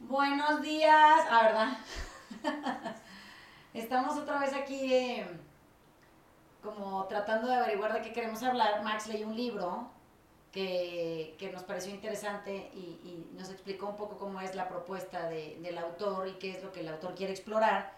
Buenos días, ah, ¿verdad? Estamos otra vez aquí eh, como tratando de averiguar de qué queremos hablar. Max leyó un libro que, que nos pareció interesante y, y, nos explicó un poco cómo es la propuesta de, del autor y qué es lo que el autor quiere explorar.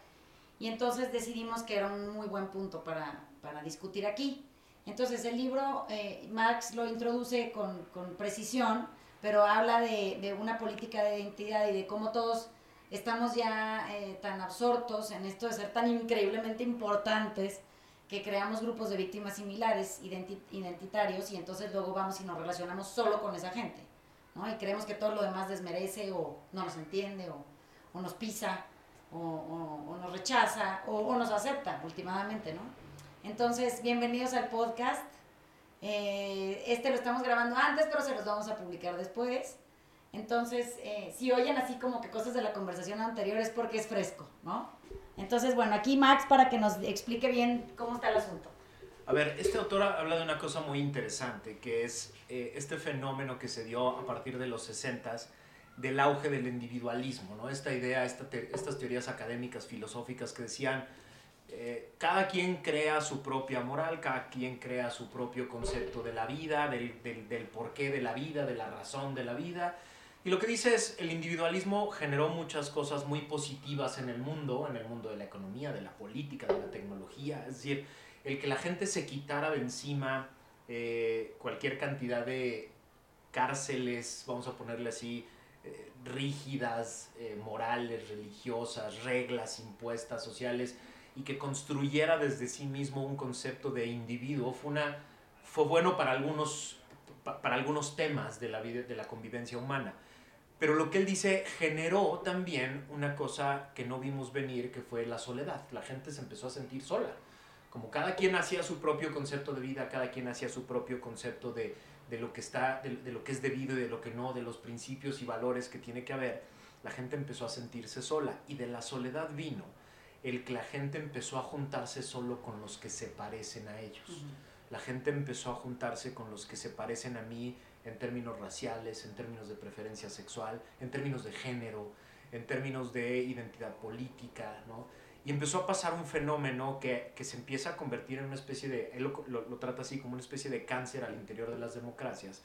Y entonces decidimos que era un muy buen punto para, para discutir aquí. Entonces el libro, eh, Max lo introduce con, con precisión pero habla de, de, una política de identidad y de cómo todos estamos ya eh, tan absortos en esto de ser tan increíblemente importantes que creamos grupos de víctimas similares, identitarios, y entonces luego vamos y nos relacionamos solo con esa gente, ¿no? Y creemos que todo lo demás desmerece o no nos entiende o, o nos pisa o, o, o nos rechaza o, nos acepta últimamente, ¿no? Entonces, bienvenidos al podcast. Eh, este lo estamos grabando antes, pero se los vamos a publicar después. Entonces, eh, si oyen así como que cosas de la conversación anterior es porque es fresco, ¿no? Entonces, bueno, aquí Max para que nos explique bien cómo está el asunto. A ver, este autor habla de una cosa muy interesante, que es eh, este fenómeno que se dio a partir de los 60 del auge del individualismo, ¿no? Esta idea, esta te estas teorías académicas, filosóficas que decían, eh, cada quien crea su propia moral, cada quien crea su propio concepto de la vida, del, del, del, porqué de la vida, de la razón de la vida. Y lo que dice es, el individualismo generó muchas cosas muy positivas en el mundo, en el mundo de la economía, de la política, de la tecnología. Es decir, el que la gente se quitara de encima eh, cualquier cantidad de cárceles, vamos a ponerle así, eh, rígidas, morales, religiosas, reglas impuestas, sociales, y que construyera desde sí mismo un concepto de individuo fue, una, fue bueno para algunos, para algunos temas de la, vida, de la convivencia humana. Pero lo que él dice generó también una cosa que no vimos venir, que fue la soledad. La gente se empezó a sentir sola. Como cada quien hacía su propio concepto de vida, cada quien hacía su propio concepto de, de lo, que está, de, de lo que es debido y de lo que no, de los principios y valores que tiene que haber, la gente empezó a sentirse sola. Y de la soledad vino el que la gente empezó a juntarse solo con los que se parecen a ellos. Uh -huh. La gente empezó a juntarse con los que se parecen a mí en términos raciales, en términos de preferencia sexual, en términos de género, en términos de identidad política, ¿no? Y empezó a pasar un fenómeno que, que se empieza a convertir en una especie de, él lo, lo, lo, trata así como una especie de cáncer al interior de las democracias,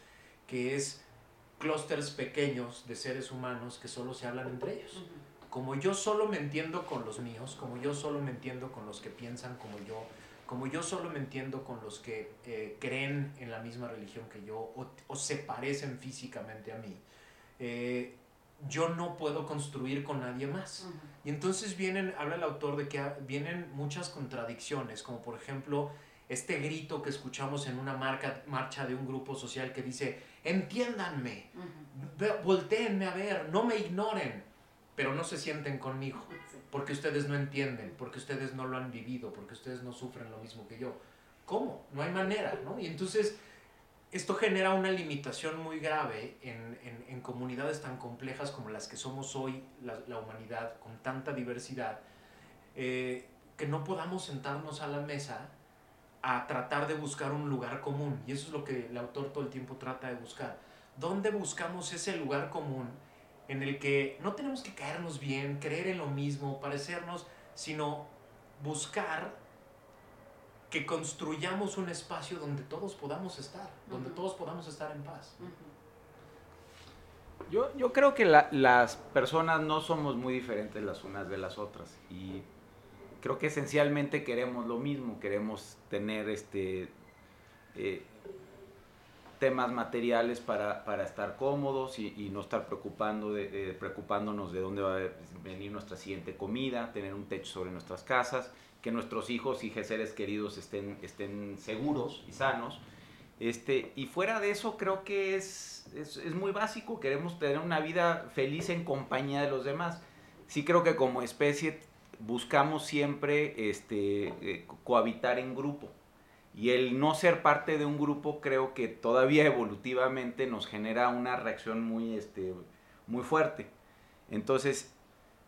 que es clústeres pequeños de seres humanos que solo se hablan entre ellos. Uh -huh como yo solo me entiendo con los míos, como yo solo me entiendo con los que piensan como yo, como yo solo me entiendo con los que eh, creen en la misma religión que yo o, o se parecen físicamente a mí, eh, yo no puedo construir con nadie más. Uh -huh. Y entonces vienen, habla el autor de que vienen muchas contradicciones, como por ejemplo este grito que escuchamos en una marca, marcha de un grupo social que dice, entiéndanme, uh -huh. volteenme a ver, no me ignoren pero no se sienten conmigo, porque ustedes no entienden, porque ustedes no lo han vivido, porque ustedes no sufren lo mismo que yo. ¿Cómo? No hay manera, ¿no? Y entonces esto genera una limitación muy grave en, en, en comunidades tan complejas como las que somos hoy, la, la humanidad, con tanta diversidad, eh, que no podamos sentarnos a la mesa a tratar de buscar un lugar común. Y eso es lo que el autor todo el tiempo trata de buscar. ¿Dónde buscamos ese lugar común? En el que no tenemos que caernos bien, creer en lo mismo, parecernos, sino buscar que construyamos un espacio donde todos podamos estar, donde uh -huh. todos podamos estar en paz. Uh -huh. yo, yo creo que la, las personas no somos muy diferentes las unas de las otras y creo que esencialmente queremos lo mismo, queremos tener este... Eh, temas materiales para, para estar cómodos y, no estar preocupando de, preocupándonos de dónde va a venir nuestra siguiente comida, tener un techo sobre nuestras casas, que nuestros hijos y seres queridos estén, estén seguros y sanos. Este, y fuera de eso creo que es, es, es, muy básico, queremos tener una vida feliz en compañía de los demás. Sí creo que como especie buscamos siempre este, eh, cohabitar en grupo. Y el no ser parte de un grupo creo que todavía evolutivamente nos genera una reacción muy, este, muy fuerte. Entonces,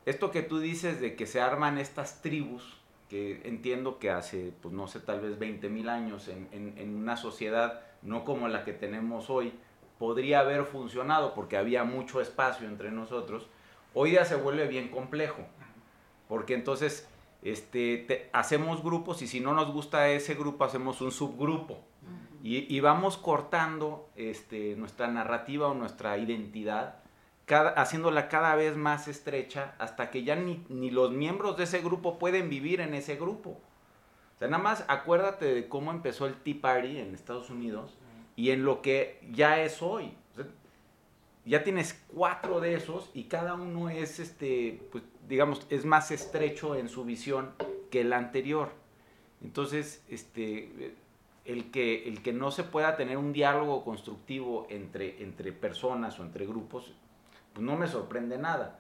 esto que tú dices de que se arman estas tribus, que entiendo que hace, pues no sé, tal vez 20 mil años en, en, una sociedad no como la que tenemos hoy, podría haber funcionado porque había mucho espacio entre nosotros. Hoy día se vuelve bien complejo, porque entonces este, hacemos grupos y si no nos gusta ese grupo hacemos un subgrupo. Y, vamos cortando este, nuestra narrativa o nuestra identidad, cada, haciéndola cada vez más estrecha hasta que ya ni, ni, los miembros de ese grupo pueden vivir en ese grupo. O sea, nada más acuérdate de cómo empezó el Tea Party en Estados Unidos y en lo que ya es hoy. ya tienes cuatro de esos y cada uno es, este, pues, digamos, es más estrecho en su visión que el anterior. Entonces, este, el que, el que no se pueda tener un diálogo constructivo entre, entre personas o entre grupos, pues no me sorprende nada.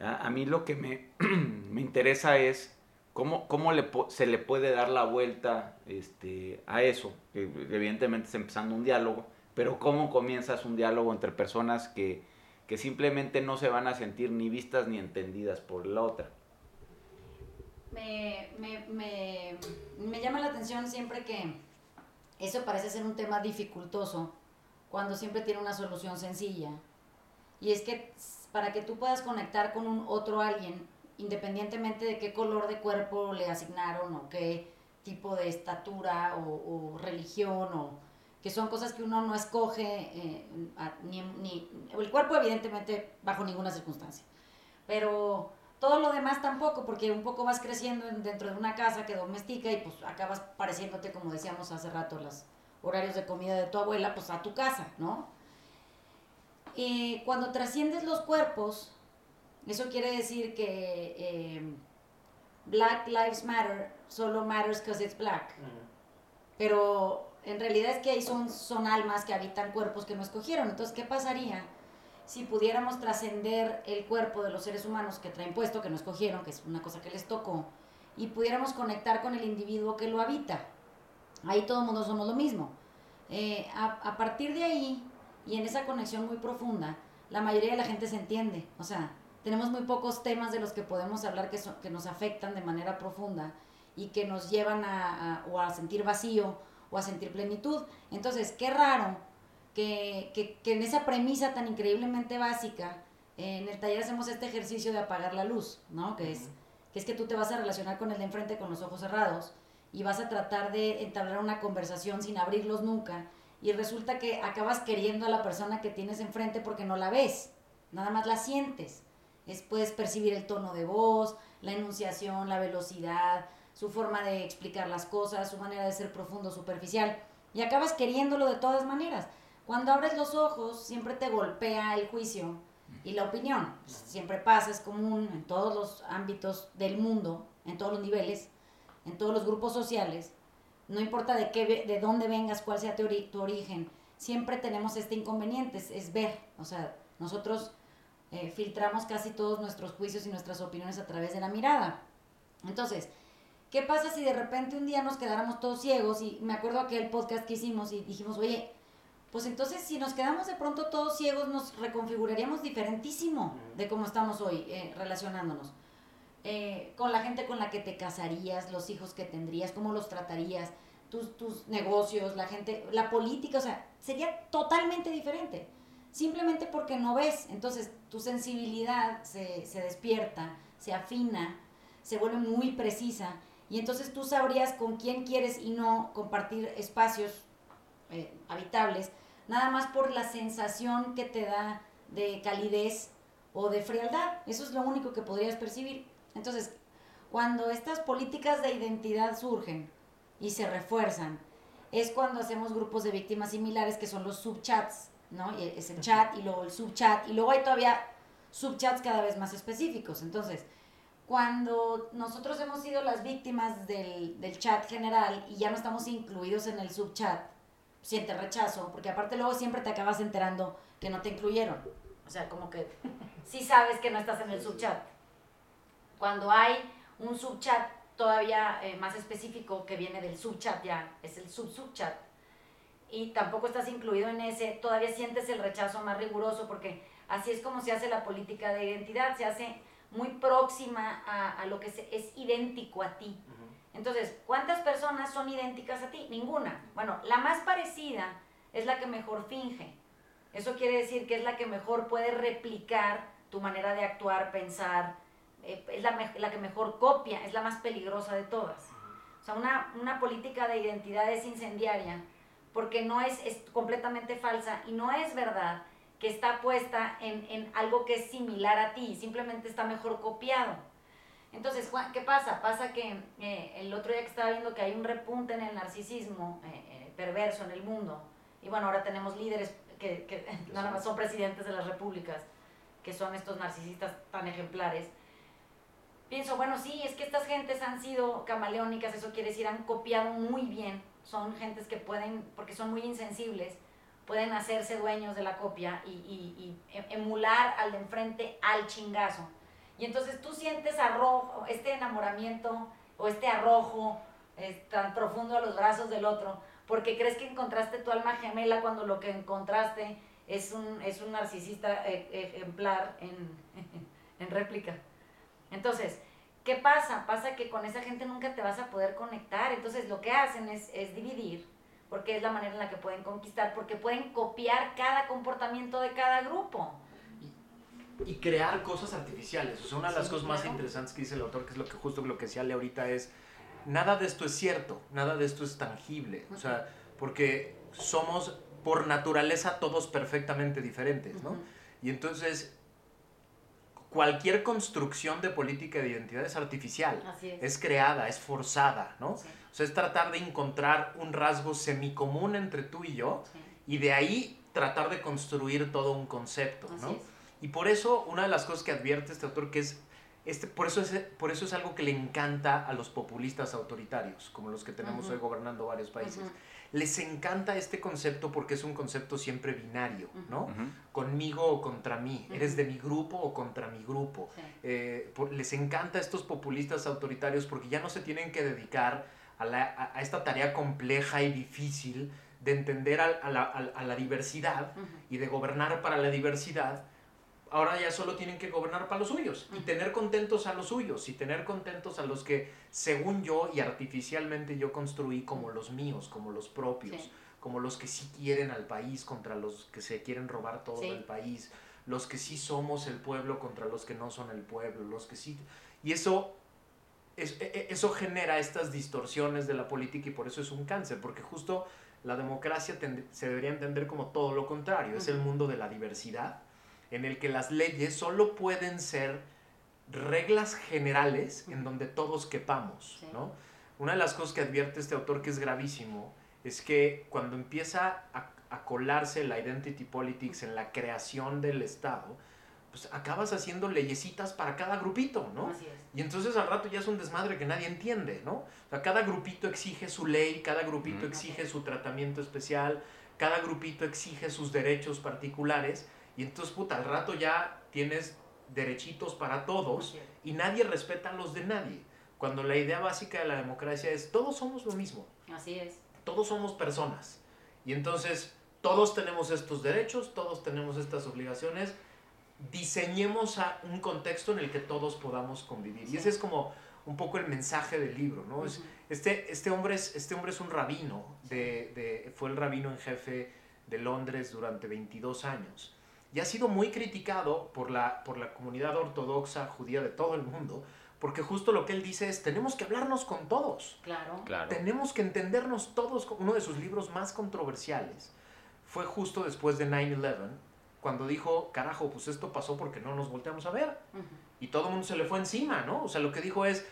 A, mí lo que me, me interesa es cómo, cómo le, se le puede dar la vuelta este, a eso. Evidentemente es empezando un diálogo, pero cómo comienzas un diálogo entre personas que, que simplemente no se van a sentir ni vistas ni entendidas por la otra. Me, me, me, me, llama la atención siempre que eso parece ser un tema dificultoso cuando siempre tiene una solución sencilla. Y es que para que tú puedas conectar con un otro alguien, independientemente de qué color de cuerpo le asignaron o qué tipo de estatura o, o religión o que son cosas que uno no escoge, eh, ni, ni, el cuerpo evidentemente bajo ninguna circunstancia, pero todo lo demás tampoco, porque un poco vas creciendo dentro de una casa que domestica y pues acabas pareciéndote, como decíamos hace rato, los horarios de comida de tu abuela, pues a tu casa, ¿no? Y cuando trasciendes los cuerpos, eso quiere decir que eh, Black Lives Matter solo matters because it's black. Pero en realidad es que ahí son, son almas que habitan cuerpos que no escogieron. Entonces, ¿qué pasaría si pudiéramos trascender el cuerpo de los seres humanos que traen puesto, que no escogieron, que es una cosa que les tocó, y pudiéramos conectar con el individuo que lo habita? Ahí todo mundo somos lo mismo. Eh, a, partir de ahí, y en esa conexión muy profunda, la mayoría de la gente se entiende. O sea, tenemos muy pocos temas de los que podemos hablar que, que nos afectan de manera profunda y que nos llevan a, o a sentir vacío o a sentir plenitud. Entonces, qué raro que, que, en esa premisa tan increíblemente básica, en el taller hacemos este ejercicio de apagar la luz, ¿no? Que es, que es que tú te vas a relacionar con el de enfrente con los ojos cerrados y vas a tratar de entablar una conversación sin abrirlos nunca y resulta que acabas queriendo a la persona que tienes enfrente porque no la ves, nada más la sientes. Es, puedes percibir el tono de voz, la enunciación, la velocidad, su forma de explicar las cosas, su manera de ser profundo, superficial, y acabas queriéndolo de todas maneras. Cuando abres los ojos, siempre te golpea el juicio y la opinión. Siempre pasa, es común en todos los ámbitos del mundo, en todos los niveles, en todos los grupos sociales. No importa de, qué, de dónde vengas, cuál sea tu, origen, siempre tenemos este inconveniente, es, ver. O sea, nosotros eh, filtramos casi todos nuestros juicios y nuestras opiniones a través de la mirada. Entonces, ¿Qué pasa si de repente un día nos quedáramos todos ciegos? Y me acuerdo aquel podcast que hicimos y dijimos, oye, pues entonces si nos quedamos de pronto todos ciegos nos reconfiguraríamos diferentísimo de cómo estamos hoy eh, relacionándonos. Eh, con la gente con la que te casarías, los hijos que tendrías, cómo los tratarías, tus, tus negocios, la gente, la política, o sea, sería totalmente diferente. Simplemente porque no ves. Entonces tu sensibilidad se, se despierta, se afina, se vuelve muy precisa y entonces tú sabrías con quién quieres y no compartir espacios eh, habitables, nada más por la sensación que te da de calidez o de frialdad. Eso es lo único que podrías percibir. Entonces, cuando estas políticas de identidad surgen y se refuerzan, es cuando hacemos grupos de víctimas similares que son los subchats, ¿no? Es el chat y luego el subchat y luego hay todavía subchats cada vez más específicos. Entonces, cuando nosotros hemos sido las víctimas del, chat general y ya no estamos incluidos en el subchat, siente rechazo, porque aparte luego siempre te acabas enterando que no te incluyeron. O sea, como que sí sabes que no estás en el subchat. Cuando hay un subchat todavía eh, más específico que viene del subchat ya, es el sub-subchat, y tampoco estás incluido en ese, todavía sientes el rechazo más riguroso, porque así es como se hace la política de identidad, se hace muy próxima a, lo que es idéntico a ti. Entonces, ¿cuántas personas son idénticas a ti? Ninguna. Bueno, la más parecida es la que mejor finge. Eso quiere decir que es la que mejor puede replicar tu manera de actuar, pensar, eh, es la, la, que mejor copia, es la más peligrosa de todas. O sea, una, una política de identidad es incendiaria porque no es, es, completamente falsa y no es verdad que está puesta en, en, algo que es similar a ti, simplemente está mejor copiado. Entonces, ¿qué pasa? Pasa que eh, el otro día que estaba viendo que hay un repunte en el narcisismo eh, perverso en el mundo, y bueno, ahora tenemos líderes que, que nada más son presidentes de las repúblicas, que son estos narcisistas tan ejemplares, pienso, bueno, sí, es que estas gentes han sido camaleónicas, eso quiere decir, han copiado muy bien, son gentes que pueden, porque son muy insensibles, pueden hacerse dueños de la copia y, y, y e, emular al de enfrente al chingazo. Y entonces tú sientes arrojo, este enamoramiento o este arrojo tan profundo a los brazos del otro, porque crees que encontraste tu alma gemela cuando lo que encontraste es un, es un narcisista e, ejemplar en, en réplica. Entonces, ¿qué pasa? Pasa que con esa gente nunca te vas a poder conectar. Entonces, lo que hacen es, es dividir, porque es la manera en la que pueden conquistar, porque pueden copiar cada comportamiento de cada grupo. Y, crear cosas artificiales. O sea, una de las cosas más interesantes que dice el autor, que es lo que justo lo que decía Le ahorita, es nada de esto es cierto, nada de esto es tangible. O sea, porque somos por naturaleza todos perfectamente diferentes, ¿no? Y entonces cualquier construcción de política de identidad es artificial, es. creada, es forzada, ¿no? O sea, es tratar de encontrar un rasgo semicomún entre tú y yo y de ahí tratar de construir todo un concepto, ¿no? Y por eso una de las cosas que advierte este autor que es este, por, eso es, por eso es algo que le encanta a los populistas autoritarios, como los que tenemos hoy gobernando varios países. Les encanta este concepto porque es un concepto siempre binario, ¿no? Conmigo o contra mí, eres de mi grupo o contra mi grupo. Eh, les encanta estos populistas autoritarios porque ya no se tienen que dedicar a, esta tarea compleja y difícil de entender a, la, diversidad y de gobernar para la diversidad, ahora ya solo tienen que gobernar para los suyos y tener contentos a los suyos y tener contentos a los que, según yo y artificialmente yo construí como los míos, como los propios, como los que sí quieren al país contra los que se quieren robar todo el país, los que sí somos el pueblo contra los que no son el pueblo, los que sí... Y eso, es, e, e, eso genera estas distorsiones de la política y por eso es un cáncer, porque justo la democracia se debería entender como todo lo contrario, es el mundo de la diversidad en el que las leyes solo pueden ser reglas generales en donde todos quepamos, ¿no? Una de las cosas que advierte este autor que es gravísimo es que cuando empieza a, colarse la identity politics en la creación del Estado, pues acabas haciendo leyesitas para cada grupito, ¿no? Y entonces al rato ya es un desmadre que nadie entiende, ¿no? O sea, cada grupito exige su ley, cada grupito exige su tratamiento especial, cada grupito exige sus derechos particulares y entonces, puta, al rato ya tienes derechitos para todos y nadie respeta a los de nadie. Cuando la idea básica de la democracia es todos somos lo mismo. Así es. Todos somos personas. Y entonces todos tenemos estos derechos, todos tenemos estas obligaciones. Diseñemos a un contexto en el que todos podamos convivir. Y ese es como un poco el mensaje del libro, ¿no? es, este, este, hombre es, este hombre es un rabino, de, de, fue el rabino en jefe de Londres durante 22 años y ha sido muy criticado por la, por la comunidad ortodoxa judía de todo el mundo, porque justo lo que él dice es, tenemos que hablarnos con todos. Claro. claro. Tenemos que entendernos todos. Uno de sus libros más controversiales fue justo después de 9-11, cuando dijo, carajo, pues esto pasó porque no nos volteamos a ver. Y todo el mundo se le fue encima, ¿no? O sea, lo que dijo es,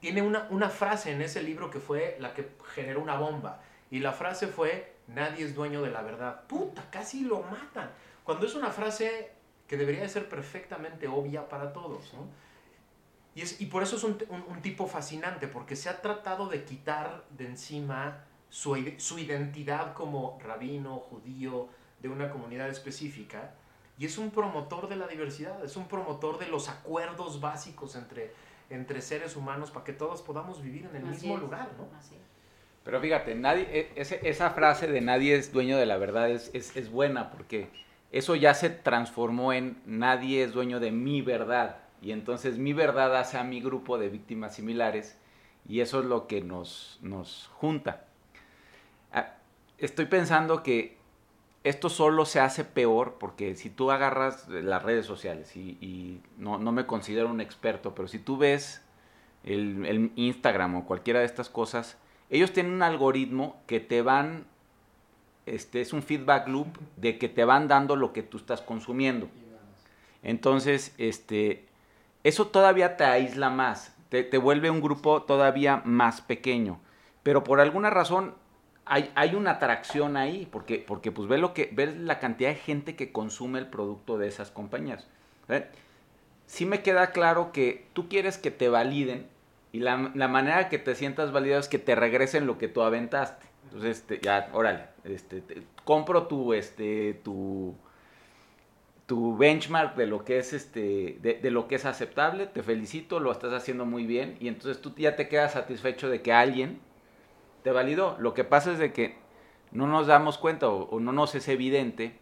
tiene una, una frase en ese libro que fue la que generó una bomba. Y la frase fue, nadie es dueño de la verdad. Puta, casi lo matan. Cuando es una frase que debería de ser perfectamente obvia para todos, ¿no? Y, es, y por eso es un, un, tipo fascinante, porque se ha tratado de quitar de encima su, su identidad como rabino, judío, de una comunidad específica, y es un promotor de la diversidad, es un promotor de los acuerdos básicos entre, entre seres humanos para que todos podamos vivir en el mismo lugar, ¿no? Pero fíjate, nadie, e, esa frase de nadie es dueño de la verdad es, es, es buena porque eso ya se transformó en nadie es dueño de mi verdad. Y entonces mi verdad hace a mi grupo de víctimas similares y eso es lo que nos, nos junta. Ah, estoy pensando que esto solo se hace peor porque si tú agarras las redes sociales y, no, me considero un experto, pero si tú ves el, el, Instagram o cualquiera de estas cosas, ellos tienen un algoritmo que te van, este es un feedback loop de que te van dando lo que tú estás consumiendo. Entonces, este, eso todavía te aísla más, te, te vuelve un grupo todavía más pequeño. Pero por alguna razón hay, una atracción ahí, porque, porque pues ve, lo que, ve la cantidad de gente que consume el producto de esas compañías. ¿eh? Sí me queda claro que tú quieres que te validen y la, manera que te sientas validado es que te regresen lo que tú aventaste. Entonces, este, ya, órale, este, compro tu, este, tu, tu benchmark de lo que es este de, de, lo que es aceptable, te felicito, lo estás haciendo muy bien y entonces tú ya te quedas satisfecho de que alguien te validó. Lo que pasa es de que no nos damos cuenta o, no nos es evidente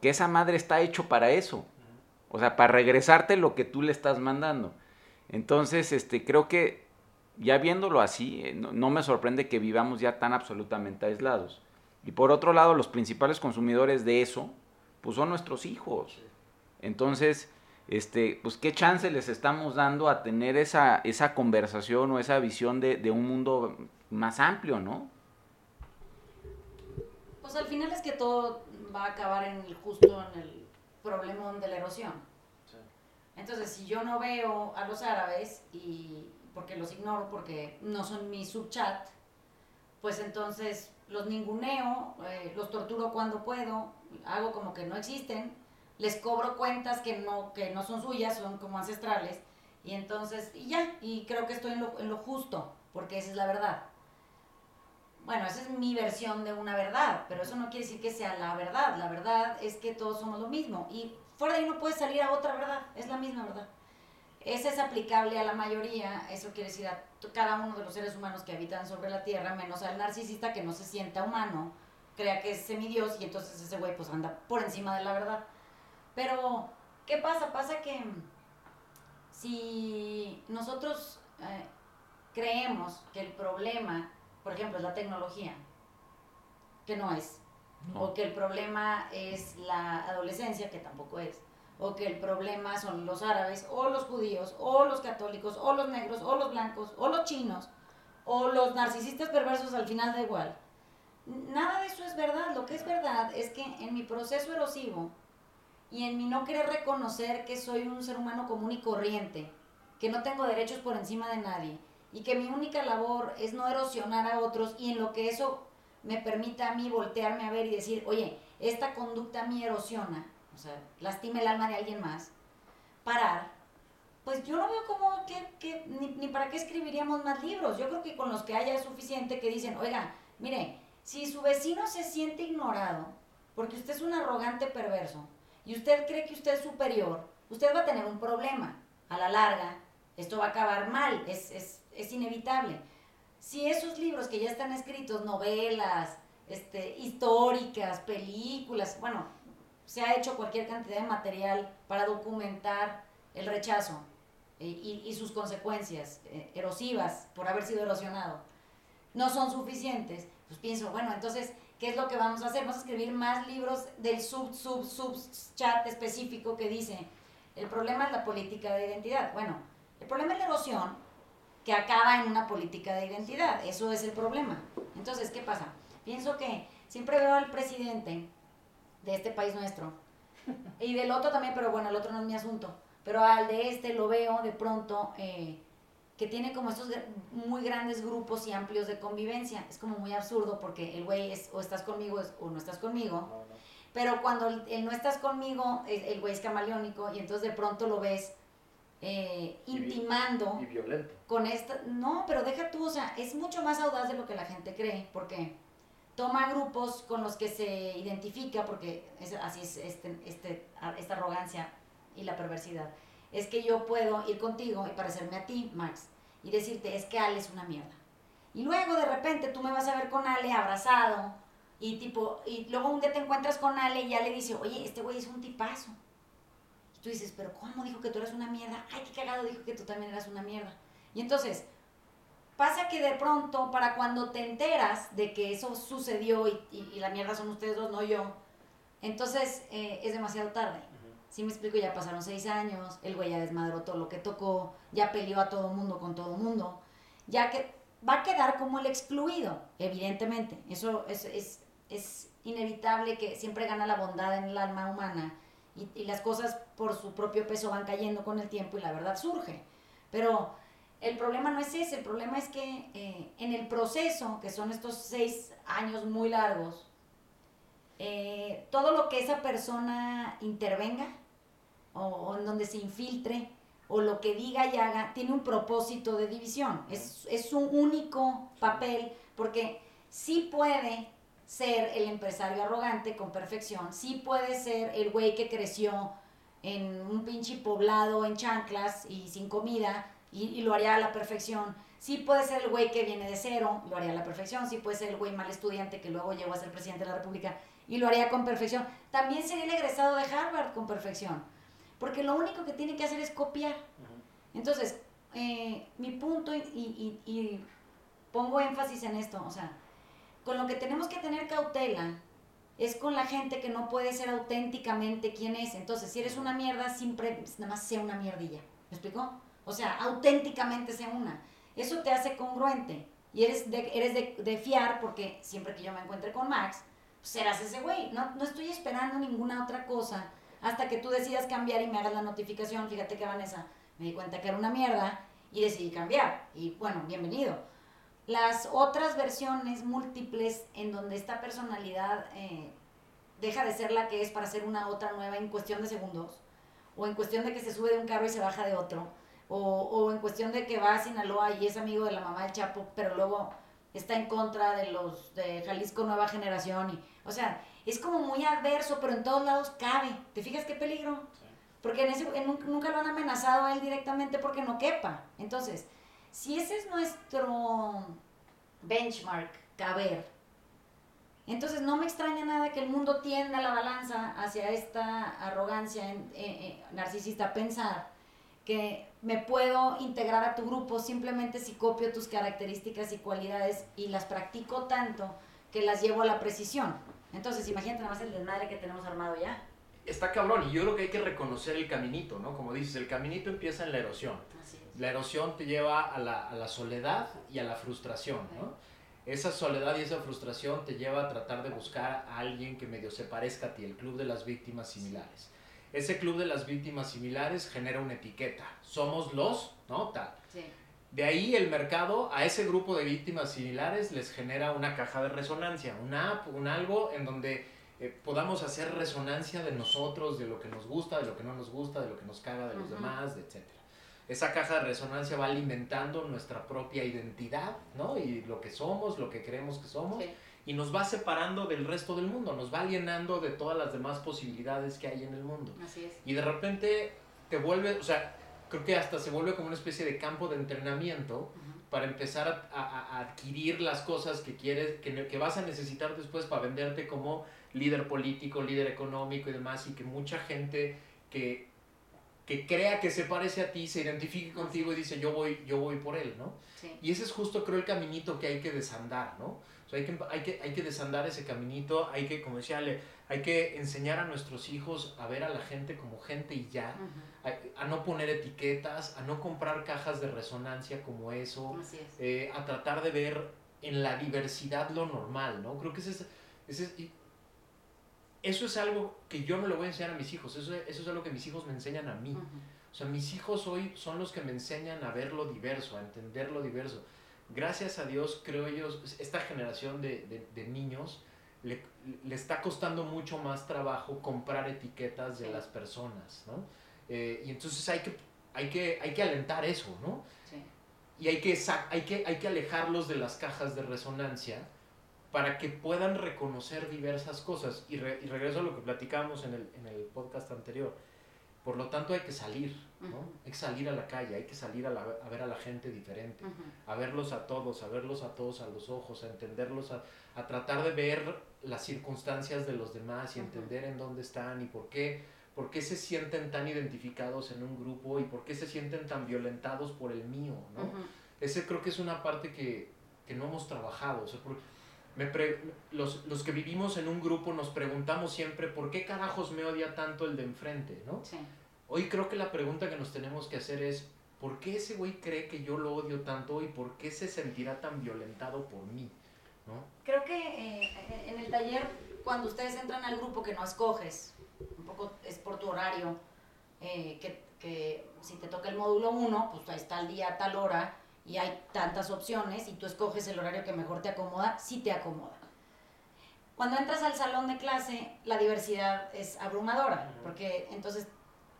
que esa madre está hecho para eso. O sea, para regresarte lo que tú le estás mandando. Entonces, este, creo que ya viéndolo así, eh, no, me sorprende que vivamos ya tan absolutamente aislados. Y por otro lado, los principales consumidores de eso, pues son nuestros hijos. Entonces, este, pues qué chance les estamos dando a tener esa, esa conversación o esa visión de, de un mundo más amplio, ¿no? Pues al final es que todo va a acabar en el justo en el problema de la erosión. Entonces, si yo no veo a los árabes y porque los ignoro porque no son mi subchat, pues entonces los ninguneo, eh, los torturo cuando puedo, hago como que no existen, les cobro cuentas que no, que no son suyas, son como ancestrales, y entonces, y ya, y creo que estoy en lo, en lo justo, porque esa es la verdad. Bueno, esa es mi versión de una verdad, pero eso no quiere decir que sea la verdad. La verdad es que todos somos lo mismo. Y fuera de ahí no puede salir a otra verdad, es la misma verdad. Esa es aplicable a la mayoría, eso quiere decir a cada uno de los seres humanos que habitan sobre la Tierra, menos al narcisista que no se sienta humano, crea que es semidios y entonces ese güey pues anda por encima de la verdad. Pero, ¿qué pasa? Pasa que si nosotros eh, creemos que el problema por ejemplo, es la tecnología, que no es. O que el problema es la adolescencia, que tampoco es. O que el problema son los árabes, o los judíos, o los católicos, o los negros, o los blancos, o los chinos, o los narcisistas perversos, al final da igual. Nada de eso es verdad. Lo que es verdad es que en mi proceso erosivo y en mi no querer reconocer que soy un ser humano común y corriente, que no tengo derechos por encima de nadie, y que mi única labor es no erosionar a otros y en lo que eso me permita a mí voltearme a ver y decir, oye, esta conducta a mí erosiona, o sea, lastima el alma de alguien más, parar, pues yo no veo como que, ni, ni, para qué escribiríamos más libros. Yo creo que con los que haya es suficiente que dicen, oiga, mire, si su vecino se siente ignorado, porque usted es un arrogante perverso, y usted cree que usted es superior, usted va a tener un problema. A la larga, esto va a acabar mal, es, es es inevitable. Si esos libros que ya están escritos, novelas, este, históricas, películas, bueno, se ha hecho cualquier cantidad de material para documentar el rechazo eh, y, sus consecuencias eh, erosivas por haber sido erosionado, no son suficientes, pues pienso, bueno, entonces, ¿qué es lo que vamos a hacer? Vamos a escribir más libros del sub, sub, sub chat específico que dice, el problema es la política de identidad. Bueno, el problema es la erosión, que acaba en una política de identidad. Eso es el problema. Entonces, ¿qué pasa? Pienso que siempre veo al presidente de este país nuestro y del otro también, pero bueno, el otro no es mi asunto. Pero al de este lo veo de pronto eh, que tiene como estos muy grandes grupos y amplios de convivencia. Es como muy absurdo porque el güey es o estás conmigo o no estás conmigo. Pero cuando el, no estás conmigo, el güey es camaleónico y entonces de pronto lo ves eh, intimando. Y violento. Con esta. No, pero deja tú, o sea, es mucho más audaz de lo que la gente cree, porque toma grupos con los que se identifica, porque es, así es este, este, esta arrogancia y la perversidad. Es que yo puedo ir contigo y parecerme a ti, Max, y decirte, es que Ale es una mierda. Y luego de repente tú me vas a ver con Ale abrazado, y tipo, y luego un día te encuentras con Ale y ya le dice, oye, este güey es un tipazo tú dices, pero ¿cómo dijo que tú eras una mierda? Ay, qué cagado dijo que tú también eras una mierda. Y entonces, pasa que de pronto, para cuando te enteras de que eso sucedió y, la mierda son ustedes dos, no yo, Entonces, eh, es demasiado tarde. Si me explico, ya pasaron seis años, el güey ya desmadró todo lo que tocó, ya peleó a todo mundo con todo mundo, ya que va a quedar como el excluido, evidentemente. Eso es, es, es inevitable que siempre gana la bondad en el alma humana y, las cosas por su propio peso van cayendo con el tiempo y la verdad surge. Pero el problema no es ese, el problema es que eh, en el proceso, que son estos seis años muy largos, eh, todo lo que esa persona intervenga o, o, en donde se infiltre o lo que diga y haga tiene un propósito de división. Es, es un único papel porque sí puede ser el empresario arrogante con perfección, sí puede ser el güey que creció en un pinche poblado en chanclas y sin comida y, y, lo haría a la perfección. Sí puede ser el güey que viene de cero, lo haría a la perfección. Sí puede ser el güey mal estudiante que luego llegó a ser presidente de la República y lo haría con perfección. También sería el egresado de Harvard con perfección. Porque lo único que tiene que hacer es copiar. Entonces, eh, mi punto, y, y, y, pongo énfasis en esto, o sea, con lo que tenemos que tener cautela es con la gente que no puede ser auténticamente quien es. Entonces, si eres una mierda, siempre, nada más sea una mierdilla. ¿Me explicó? O sea, auténticamente sea una. Eso te hace congruente. Y eres de, eres de fiar porque siempre que yo me encuentre con Max, pues serás ese güey. No, no estoy esperando ninguna otra cosa hasta que tú decidas cambiar y me hagas la notificación. Fíjate que Vanessa, me di cuenta que era una mierda y decidí cambiar. Y bueno, bienvenido. Las otras versiones múltiples en donde esta personalidad eh, deja de ser la que es para ser una otra nueva en cuestión de segundos, o en cuestión de que se sube de un carro y se baja de otro, o, o en cuestión de que va a Sinaloa y es amigo de la mamá del Chapo, pero luego está en contra de los de Jalisco Nueva Generación. Y, o sea, es como muy adverso, pero en todos lados cabe. ¿Te fijas qué peligro? Sí. Porque en ese, en, nunca lo han amenazado a él directamente porque no quepa. Entonces, si ese es nuestro benchmark, caber, entonces no me extraña nada que el mundo tienda la balanza hacia esta arrogancia en, eh, eh, narcisista, pensar que me puedo integrar a tu grupo simplemente si copio tus características y cualidades y las practico tanto que las llevo a la precisión. Entonces, imagínate nada más el desmadre que tenemos armado ya. Está cabrón, y yo creo que hay que reconocer el caminito, ¿no? Como dices, el caminito empieza en la erosión. La erosión te lleva a la, a la, soledad y a la frustración, ¿no? Esa soledad y esa frustración te lleva a tratar de buscar a alguien que medio se parezca a ti, el club de las víctimas similares. Ese club de las víctimas similares genera una etiqueta. Somos los, ¿no? Tal. Sí. De ahí el mercado a ese grupo de víctimas similares les genera una caja de resonancia, una app, un algo en donde eh, podamos hacer resonancia de nosotros, de lo que nos gusta, de lo que no nos gusta, de lo que nos caga de los uh -huh. demás, etc. Esa caja de resonancia va alimentando nuestra propia identidad, ¿no? Y lo que somos, lo que creemos que somos. Sí. Y nos va separando del resto del mundo, nos va alienando de todas las demás posibilidades que hay en el mundo. Así es. Y de repente te vuelve, o sea, creo que hasta se vuelve como una especie de campo de entrenamiento uh -huh. para empezar a, a, a, adquirir las cosas que quieres, que, que, vas a necesitar después para venderte como líder político, líder económico y demás, y que mucha gente que, que crea que se parece a ti, se identifique contigo y dice yo voy, yo voy por él, ¿no? Sí. Y ese es justo creo el caminito que hay que desandar, ¿no? O sea, hay que, hay, que, hay que desandar ese caminito, hay que, como decía Ale, hay que enseñar a nuestros hijos a ver a la gente como gente y ya, uh -huh. a, a, no poner etiquetas, a no comprar cajas de resonancia como eso, Así es. eh, a tratar de ver en la diversidad lo normal, ¿no? Creo que ese es, ese es, eso es algo que yo no le voy a enseñar a mis hijos, eso, eso es algo que mis hijos me enseñan a mí. Uh -huh. O sea, mis hijos hoy son los que me enseñan a ver lo diverso, a entender lo diverso. Gracias a Dios, creo ellos, esta generación de, de, de niños le, le, está costando mucho más trabajo comprar etiquetas de las personas, ¿no? Eh, y entonces hay que, hay, que, hay que alentar eso, ¿no? Sí. Y hay que, hay, que, hay que alejarlos de las cajas de resonancia para que puedan reconocer diversas cosas. Y, re, y regreso a lo que platicamos en el, en el podcast anterior. Por lo tanto, hay que salir, ¿no? Uh -huh. Hay que salir a la calle, hay que salir a, la, a ver a la gente diferente, uh -huh. a verlos a todos, a verlos a todos a los ojos, a entenderlos, a, a tratar de ver las circunstancias de los demás y uh -huh. entender en dónde están y por qué, por qué se sienten tan identificados en un grupo y por qué se sienten tan violentados por el mío, ¿no? Ese creo que es una parte que, que no hemos trabajado. O sea, por, me pre- los, los que vivimos en un grupo nos preguntamos siempre, ¿por qué carajos me odia tanto el de enfrente? ¿no? Sí. Hoy creo que la pregunta que nos tenemos que hacer es, ¿por qué ese güey cree que yo lo odio tanto y por qué se sentirá tan violentado por mí? ¿no? Creo que eh, en el taller, cuando ustedes entran al grupo que no escoges, un poco es por tu horario, eh, que, que si te toca el módulo 1, pues ahí está el día a tal hora y hay tantas opciones y tú escoges el horario que mejor te acomoda, sí te acomoda. Cuando entras al salón de clase, la diversidad es abrumadora, porque entonces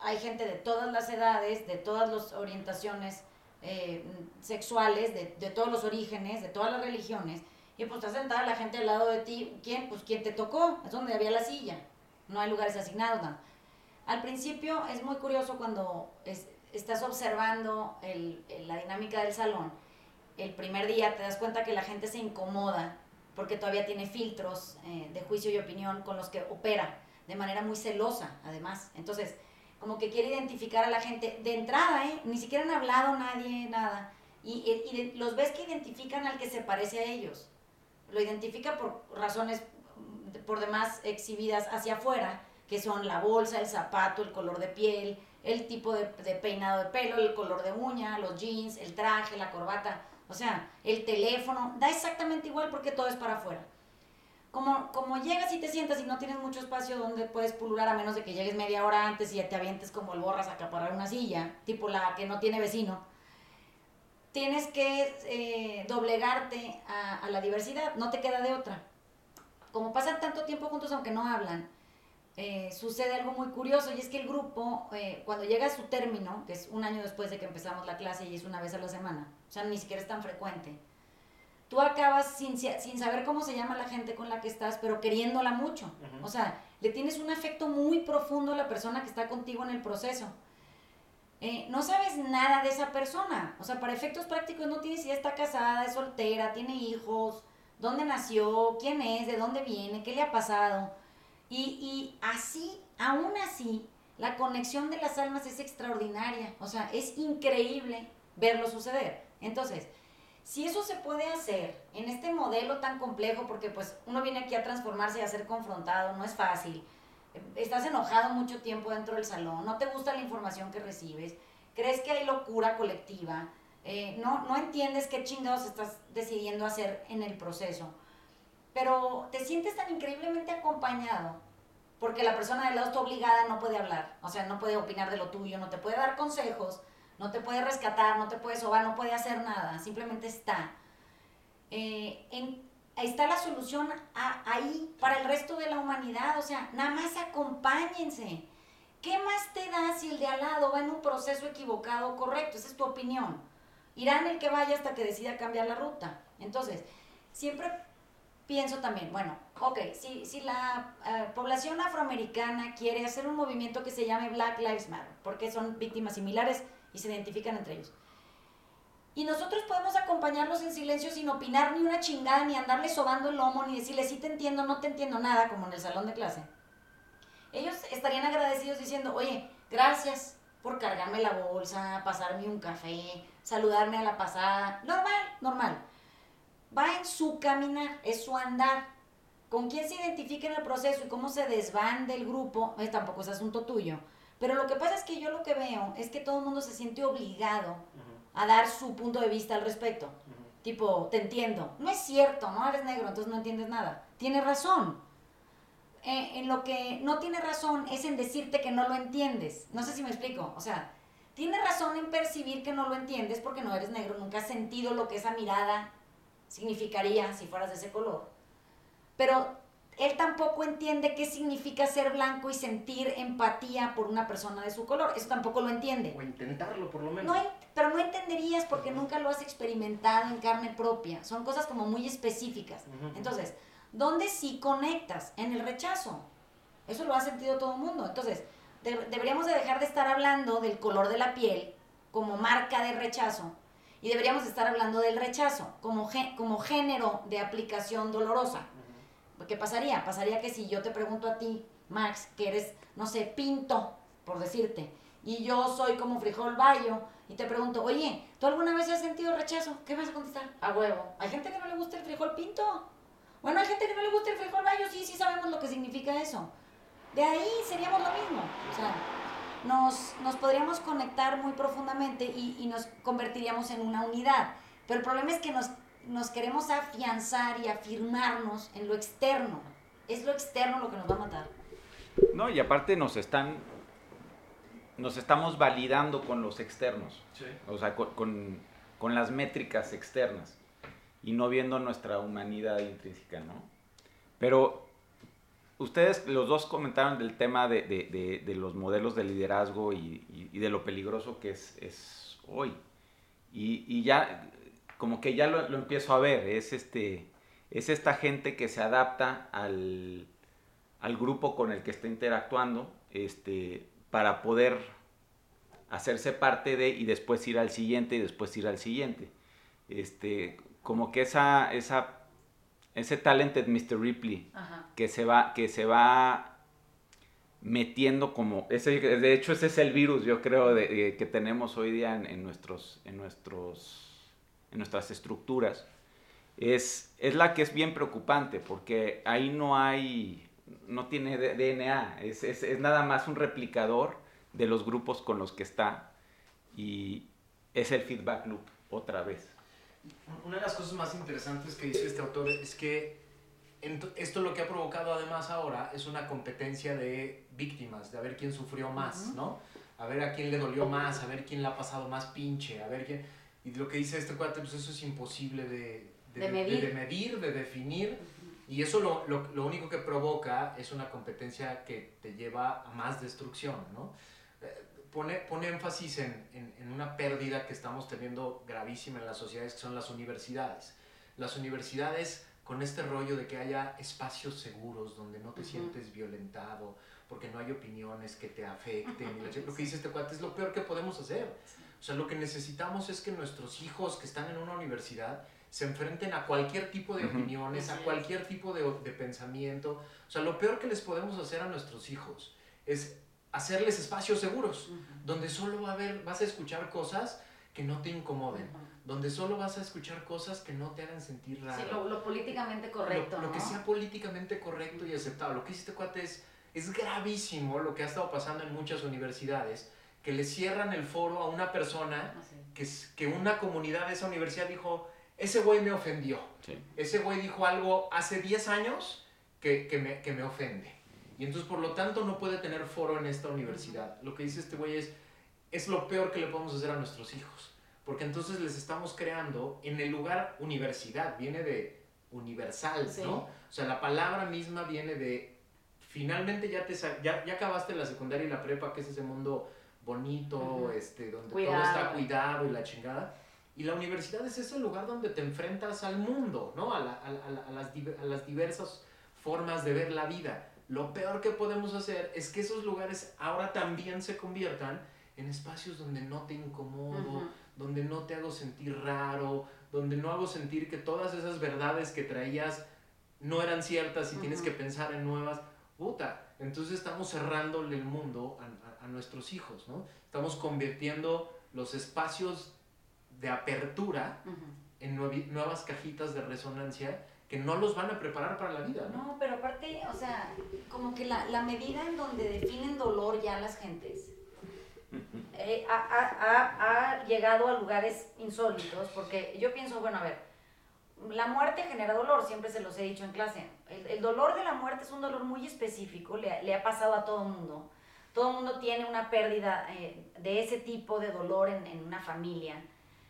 hay gente de todas las edades, de todas las orientaciones eh, sexuales, de, de todos los orígenes, de todas las religiones, y pues está sentada la gente al lado de ti, ¿quién? Pues quien te tocó, es donde había la silla, no hay lugares asignados. nada. Al principio es muy curioso cuando es- estás observando el- la dinámica del salón, el primer día te das cuenta que la gente se incomoda porque todavía tiene filtros eh, de juicio y opinión con los que opera de manera muy celosa, además. Entonces, como que quiere identificar a la gente de entrada, ¿eh? Ni siquiera han hablado nadie, nada. Y, y- y los ves que identifican al que se parece a ellos. Lo identifica por razones mm, por demás exhibidas hacia afuera, que son la bolsa, el zapato, el color de piel, el tipo de, de peinado de pelo, el color de uña, los jeans, el traje, la corbata, o sea, el teléfono, da exactamente igual porque todo es para afuera. Como, como llegas y te sientas y no tienes mucho espacio donde puedes pulular a menos de que llegues media hora antes y te avientes como el borras a acaparar una silla, tipo la que no tiene vecino, tienes que eh, doblegarte a, a la diversidad, no te queda de otra. Como pasan tanto tiempo juntos aunque no hablan, eh, sucede algo muy curioso y es que el grupo, eh, cuando llega a su término, que es un año después de que empezamos la clase y es una vez a la semana, o sea, ni siquiera es tan frecuente, tú acabas sin, si- sin saber cómo se llama la gente con la que estás, pero queriéndola mucho. Ujú. O sea, le tienes un afecto muy profundo a la persona que está contigo en el proceso. Eh, no sabes nada de esa persona. O sea, para efectos prácticos no tienes si está casada, es soltera, tiene hijos, dónde nació, quién es, de dónde viene, qué le ha pasado. Y, y así, aún así, la conexión de las almas es extraordinaria. O sea, es increíble verlo suceder. Entonces, si eso se puede hacer en este modelo tan complejo, porque pues uno viene aquí a transformarse y a ser confrontado, no es fácil. Estás enojado mucho tiempo dentro del salón, no te gusta la información que recibes, crees que hay locura colectiva, eh, no, no entiendes qué chingados estás decidiendo hacer en el proceso, pero te sientes tan increíblemente acompañado, porque la persona del lado está obligada, no puede hablar, o sea, no puede opinar de lo tuyo, no te puede dar consejos, no te puede rescatar, no te puede sobar, no puede hacer nada, simplemente está. Eh, en- está la solución ahí para el resto de la humanidad, o sea, nada más acompáñense. ¿Qué más te da si el de al lado va en un proceso equivocado o correcto? Esa es tu opinión. Irá en el que vaya hasta que decida cambiar la ruta. Entonces, siempre pienso también, bueno, ok, si, si la eh, población afroamericana quiere hacer un movimiento que se llame Black Lives Matter, porque son víctimas similares y se identifican entre ellos. Y nosotros podemos acompañarlos en silencio sin opinar ni una chingada, ni andarles sobando el lomo, ni decirles sí te entiendo, no te entiendo nada, como en el salón de clase. Ellos estarían agradecidos diciendo, oye, gracias por cargarme la bolsa, pasarme un café, saludarme a la pasada. Normal, normal. Va en su caminar, es su andar. Con quién se identifica en el proceso y cómo se desvan del grupo, eh, tampoco es asunto tuyo. Pero lo que pasa es que yo lo que veo es que todo el mundo se siente obligado a dar su punto de vista al respecto. Tipo, te entiendo. No es cierto, no eres negro, entonces no entiendes nada. Tiene razón. Eh, en lo que no tiene razón es en decirte que no lo entiendes. No sé si me explico. O sea, tiene razón en percibir que no lo entiendes porque no eres negro, nunca has sentido lo que esa mirada significaría si fueras de ese color. Pero él tampoco entiende qué significa ser blanco y sentir empatía por una persona de su color. Eso tampoco lo entiende. O intentarlo, por lo menos. No, pero no entenderías porque nunca lo has experimentado en carne propia. Son cosas como muy específicas. Entonces, ¿dónde sí conectas? En el rechazo. Eso lo ha sentido todo el mundo. Entonces, de- deberíamos de dejar de estar hablando del color de la piel como marca de rechazo y deberíamos de estar hablando del rechazo como, como género de aplicación dolorosa. ¿Qué pasaría? Pasaría que si yo te pregunto a ti, Max, que eres, no sé, pinto, por decirte, y yo soy como frijol bayo, y te pregunto, oye, ¿tú alguna vez has sentido rechazo? ¿Qué vas a contestar? A huevo. Hay gente que no le gusta el frijol pinto. Bueno, hay gente que no le gusta el frijol bayo, sí, sí sabemos lo que significa eso. De ahí seríamos lo mismo. O sea, nos, nos podríamos conectar muy profundamente y, y nos convertiríamos en una unidad. Pero el problema es que nos, nos queremos afianzar y afirmarnos en lo externo. Es lo externo lo que nos va a matar. No, y aparte nos están nos estamos validando con los externos, Sí. o sea, con, con- con las métricas externas y no viendo nuestra humanidad intrínseca, ¿no? Pero ustedes los dos comentaron del tema de, de- los modelos de liderazgo y, de lo peligroso que es, hoy. Y, y ya, como que ya lo, lo empiezo a ver, es, este, es esta gente que se adapta al, al grupo con el que está interactuando este, para poder hacerse parte de y después ir al siguiente y después ir al siguiente. Este, como que esa, esa, ese talented Mr. Ripley Ajá. que se va, que se va metiendo como, ese, de hecho ese es el virus yo creo de- de- que tenemos hoy día en, en nuestros, en, nuestros, en nuestras estructuras, es, es la que es bien preocupante porque ahí no hay, no tiene DNA, es, es, es nada más un replicador de los grupos con los que está y es el feedback loop otra vez. Una de las cosas más interesantes que dice este autor es que esto lo que ha provocado además ahora es una competencia de víctimas, de a ver quién sufrió más. ¿no? A ver a quién le dolió más, a ver quién la ha pasado más pinche, a ver quién... Y lo que dice este cuate, pues eso es imposible de, De medir. de medir, de definir. Y eso lo, lo, lo único que provoca es una competencia que te lleva a más destrucción, ¿no? Pone, pone énfasis en, en, en una pérdida que estamos teniendo gravísima en las sociedades, que son las universidades. Las universidades con este rollo de que haya espacios seguros donde no te Ujú. sientes violentado, porque no hay opiniones que te afecten. la ch- lo que dice este cuate es lo peor que podemos hacer. O sea, lo que necesitamos es que nuestros hijos que están en una universidad se enfrenten a cualquier tipo de opiniones, a Así es. cualquier tipo de, de pensamiento. O sea, lo peor que les podemos hacer a nuestros hijos es hacerles espacios seguros, Ujú. donde solo va a haber, vas a escuchar cosas que no te incomoden, Ujú. donde solo vas a escuchar cosas que no te hagan sentir raro. Sí, lo, lo políticamente correcto, Lo, lo que sea políticamente correcto y aceptable. Lo que dice este cuate es, es gravísimo lo que ha estado pasando en muchas universidades, que le cierran el foro a una persona Así. que, es- que una comunidad de esa universidad dijo, ese güey me ofendió. Sí. Ese güey dijo algo hace 10 años que, que, me, que me ofende. Y entonces, por lo tanto, no puede tener foro en esta universidad. Lo que dice este güey es, es lo peor que le podemos hacer a nuestros hijos. Porque entonces les estamos creando en el lugar universidad, viene de universal, Sí. ¿no? O sea, la palabra misma viene de, finalmente ya, te, ya, ya acabaste la secundaria y la prepa, que es ese mundo bonito, Ujú. este, donde todo Cuidado. está cuidado y la chingada. Y la universidad es ese lugar donde te enfrentas al mundo, ¿no? A, la- a la- a la- a las, a las diversas formas de ver la vida. Lo peor que podemos hacer es que esos lugares ahora también se conviertan en espacios donde no te incomodo, donde no te hago sentir raro, donde no hago sentir que todas esas verdades que traías no eran ciertas y tienes que pensar en nuevas. Puta, entonces estamos cerrándole el mundo a, a- a nuestros hijos, ¿no? Estamos convirtiendo los espacios de apertura en nuevas cajitas de resonancia que no los van a preparar para la vida, ¿no? No, pero aparte, o sea, como que la, la medida en donde definen dolor ya las gentes eh, ha, ha- ha- ha llegado a lugares insólitos, porque yo pienso, bueno, a ver, la muerte genera dolor, siempre se los he dicho en clase. El, el dolor de la muerte es un dolor muy específico, le, ha- le ha pasado a todo mundo. Todo mundo tiene una pérdida eh, de ese tipo de dolor en, en una familia.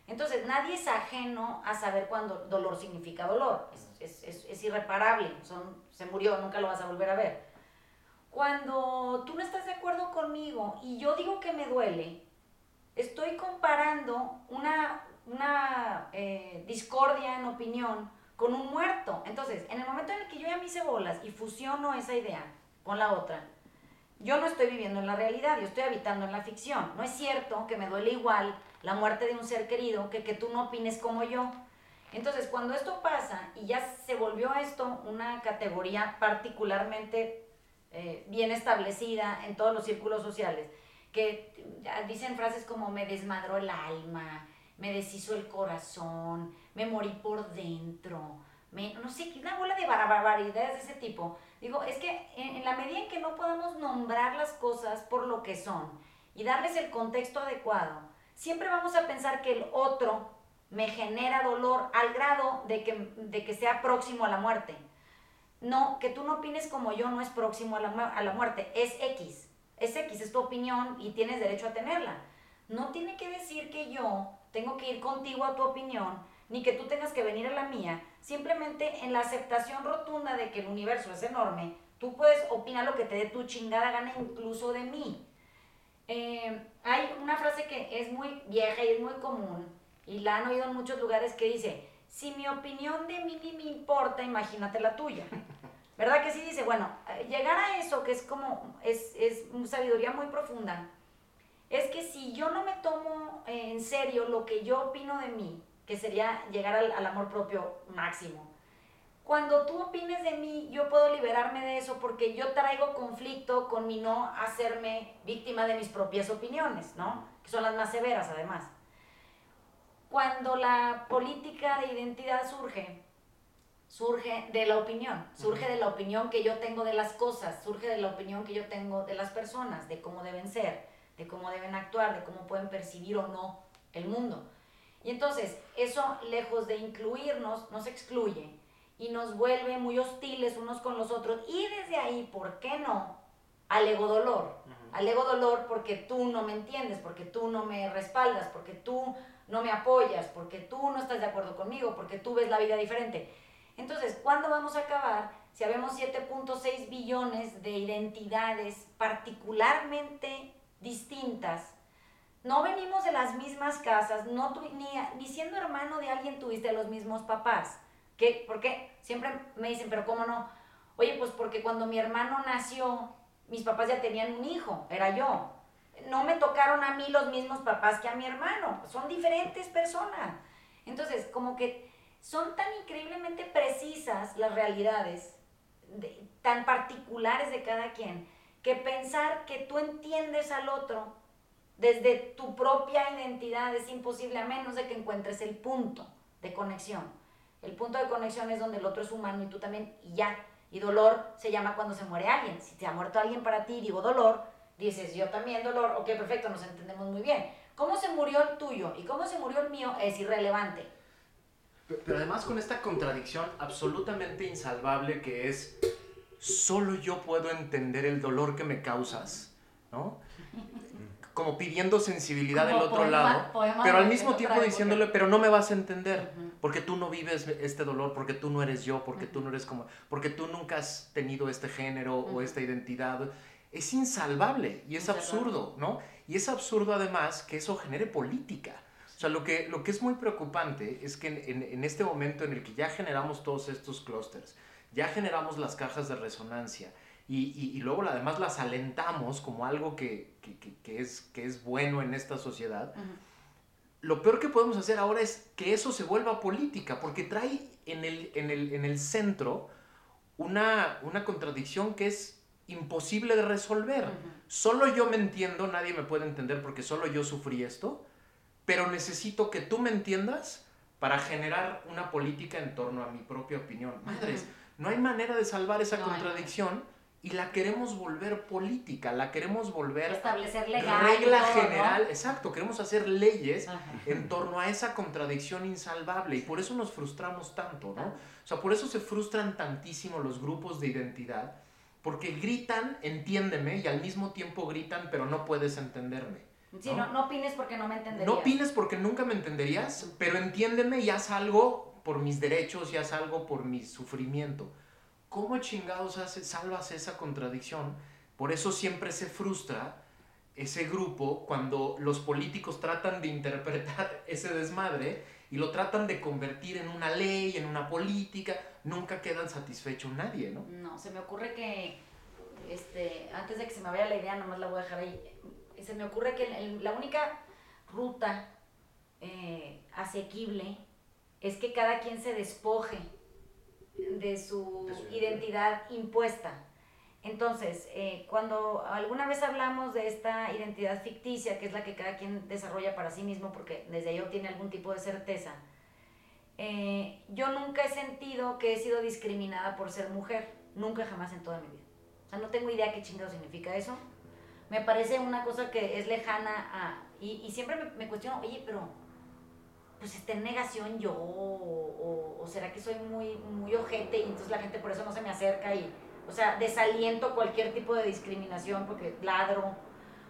Entonces, nadie es ajeno a saber cuándo dolor significa dolor. Es, es- es- es irreparable. Son, se murió, nunca lo vas a volver a ver. Cuando tú no estás de acuerdo conmigo y yo digo que me duele, estoy comparando una, una eh, discordia en opinión con un muerto. Entonces, en el momento en el que yo ya me hice bolas y fusiono esa idea con la otra, yo no estoy viviendo en la realidad, yo estoy habitando en la ficción. No es cierto que me duele igual la muerte de un ser querido que que tú no opines como yo. Entonces, cuando esto pasa y ya se volvió esto una categoría particularmente eh, bien establecida en todos los círculos sociales, que dicen frases como me desmadró el alma, me deshizo el corazón, me morí por dentro, me, no sé, una bola de barbaridades de ese tipo. Digo, es que en, la medida en que no podamos nombrar las cosas por lo que son y darles el contexto adecuado, siempre vamos a pensar que el otro me genera dolor al grado de que, de que sea próximo a la muerte. No, que tú no opines como yo no es próximo a la, a la muerte, es X. Es X, es tu opinión y tienes derecho a tenerla. No tiene que decir que yo tengo que ir contigo a tu opinión, ni que tú tengas que venir a la mía. Simplemente en la aceptación rotunda de que el universo es enorme, tú puedes opinar lo que te dé tu chingada gana incluso de mí. Eh, hay una frase que es muy vieja y es muy común, y la han oído en muchos lugares que dice, si mi opinión de mí ni me importa, imagínate la tuya. ¿Verdad que sí dice? Bueno, eh, llegar a eso, que es como, es, es sabiduría muy profunda, es que si yo no me tomo en serio lo que yo opino de mí, que sería llegar al, al amor propio máximo, cuando tú opines de mí, yo puedo liberarme de eso porque yo traigo conflicto con mi no hacerme víctima de mis propias opiniones, ¿no? Que son las más severas además. Cuando la política de identidad surge, surge de la opinión, surge de la opinión que yo tengo de las cosas, surge de la opinión que yo tengo de las personas, de cómo deben ser, de cómo deben actuar, de cómo pueden percibir o no el mundo. Y entonces, eso, lejos de incluirnos, nos excluye y nos vuelve muy hostiles unos con los otros. Y desde ahí, ¿por qué no? Al ego dolor. Al ego dolor porque tú no me entiendes, porque tú no me respaldas, porque tú no me apoyas, porque tú no estás de acuerdo conmigo, porque tú ves la vida diferente. Entonces, ¿cuándo vamos a acabar? Si habemos 7.6 billones de identidades particularmente distintas, no venimos de las mismas casas, no ni, ni siendo hermano de alguien tuviste los mismos papás. ¿Qué? ¿Por qué? Siempre me dicen, pero ¿cómo no? Oye, pues porque cuando mi hermano nació, mis papás ya tenían un hijo, era yo no me tocaron a mí los mismos papás que a mi hermano, son diferentes personas. Entonces, como que son tan increíblemente precisas las realidades, tan particulares de cada quien, que pensar que tú entiendes al otro desde tu propia identidad es imposible a menos de que encuentres el punto de conexión. El punto de conexión es donde el otro es humano y tú también, y ya. Y dolor se llama cuando se muere alguien. Si te ha muerto alguien para ti, digo dolor, dices, yo también dolor, ok, perfecto, nos entendemos muy bien. ¿Cómo se murió el tuyo y cómo se murió el mío es irrelevante? Pero además con esta contradicción absolutamente insalvable que es, solo yo puedo entender el dolor que me causas, ¿no? Como pidiendo sensibilidad del otro lado, pero al mismo tiempo diciéndole, pero no me vas a entender, porque tú no vives este dolor, porque tú no eres yo, porque tú no eres como, porque tú nunca has tenido este género o esta identidad es insalvable y es absurdo, ¿no? Y es absurdo además que eso genere política. O sea, lo que, lo que es muy preocupante es que en, este momento en el que ya generamos todos estos clústeres, ya generamos las cajas de resonancia y, luego además las alentamos como algo que, es, que es bueno en esta sociedad, lo peor que podemos hacer ahora es que eso se vuelva política, porque trae en el, en el, en el centro una, una contradicción que es imposible de resolver. Solo yo me entiendo, nadie me puede entender porque solo yo sufrí esto, pero necesito que tú me entiendas para generar una política en torno a mi propia opinión. Madres, no hay manera de salvar esa contradicción y la queremos volver política, la queremos volver establecer regla general, exacto, queremos hacer leyes en torno a esa contradicción insalvable y por eso nos frustramos tanto, ¿no? O sea, por eso se frustran tantísimo los grupos de identidad porque gritan, entiéndeme, y al mismo tiempo gritan, pero no puedes entenderme. Sí, no, no opines porque no me entenderías. No opines porque nunca me entenderías, pero entiéndeme y haz algo por mis derechos y haz algo por mi sufrimiento. ¿Cómo chingados hace, salvas esa contradicción? Por eso siempre se frustra ese grupo cuando los políticos tratan de interpretar ese desmadre y lo tratan de convertir en una ley, en una política, nunca quedan satisfechos nadie, ¿no? No, se me ocurre que, este, antes de que se me vaya la idea, nomás la voy a dejar ahí, se me ocurre que la única ruta eh, asequible es que cada quien se despoje de su, identidad impuesta. Entonces, eh, cuando alguna vez hablamos de esta identidad ficticia, que es la que cada quien desarrolla para sí mismo, porque desde ahí obtiene algún tipo de certeza, eh, yo nunca he sentido que he sido discriminada por ser mujer. Nunca jamás en toda mi vida. O sea, no tengo idea qué chingado significa eso. Me parece una cosa que es lejana a... Y, siempre me, cuestiono, oye, pero pues está en negación yo o, será que soy muy, muy ojete y entonces la gente por eso no se me acerca y, o sea, desaliento cualquier tipo de discriminación porque ladro.